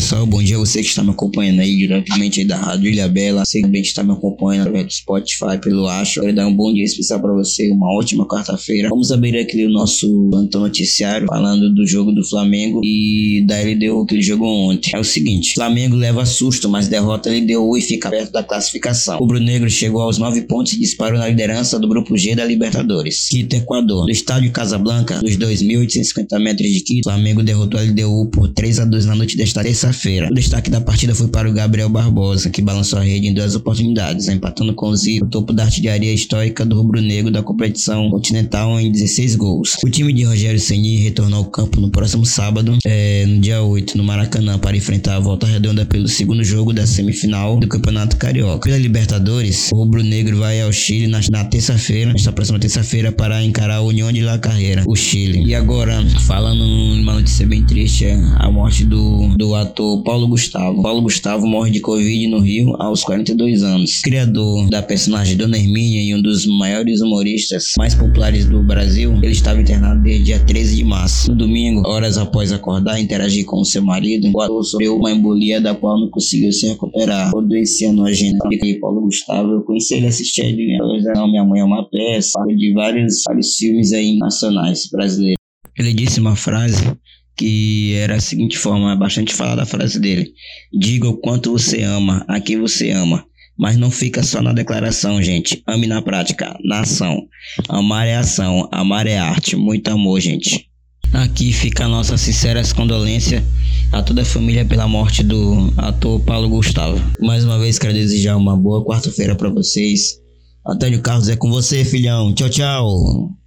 pessoal, bom dia a você que está me acompanhando aí diretamente aí da Rádio Ilha Bela. Você também está me acompanhando através do Spotify, pelo Acho. Quero dar um bom dia especial para você, uma ótima quarta-feira. Vamos abrir aqui o nosso plantão noticiário falando do jogo do Flamengo e da LDU que ele jogou ontem. É o seguinte, Flamengo leva susto, mas derrota a LDU e fica perto da classificação. O Rubro Negro chegou aos nove pontos e disparou na liderança do grupo G da Libertadores. Quito, Equador. No estádio Casablanca, dos 2.850 metros de Quito, Flamengo derrotou a LDU por 3 a 2 na noite desta terça-feira. O destaque da partida foi para o Gabriel Barbosa, que balançou a rede em duas oportunidades, empatando com o Zico, topo da artilharia histórica do rubro-negro da competição continental em 16 gols. O time de Rogério Ceni retornou ao campo no próximo sábado, é, no dia 8, no Maracanã, para enfrentar a volta redonda pelo segundo jogo da semifinal do Campeonato Carioca. Pela Libertadores, o rubro-negro vai ao Chile na, na terça-feira, nesta próxima terça-feira, para encarar a União de La Carreira, o Chile. E agora, falando numa notícia bem triste, é a morte do, do ator Paulo Gustavo. Paulo Gustavo morre de Covid no Rio aos 42 anos. Criador da personagem Dona Hermínia e um dos maiores humoristas mais populares do Brasil, ele estava internado desde dia 13 de março. No domingo, horas após acordar e interagir com seu marido, o ator sofreu uma embolia da qual não conseguiu se recuperar. Todo esse ano a gente Paulo Gustavo, eu conheci ele assistindo Minha Mãe é uma peça, de vários, vários filmes aí nacionais brasileiros. Ele disse uma frase que era a seguinte forma, bastante falada a frase dele: Diga o quanto você ama, a quem você ama. Mas não fica só na declaração, gente. Ame na prática, na ação. Amar é ação, amar é arte. Muito amor, gente. Aqui fica a nossa sincera condolência a toda a família pela morte do ator Paulo Gustavo. Mais uma vez quero desejar uma boa quarta-feira para vocês. Antônio Carlos é com você, filhão. Tchau, tchau.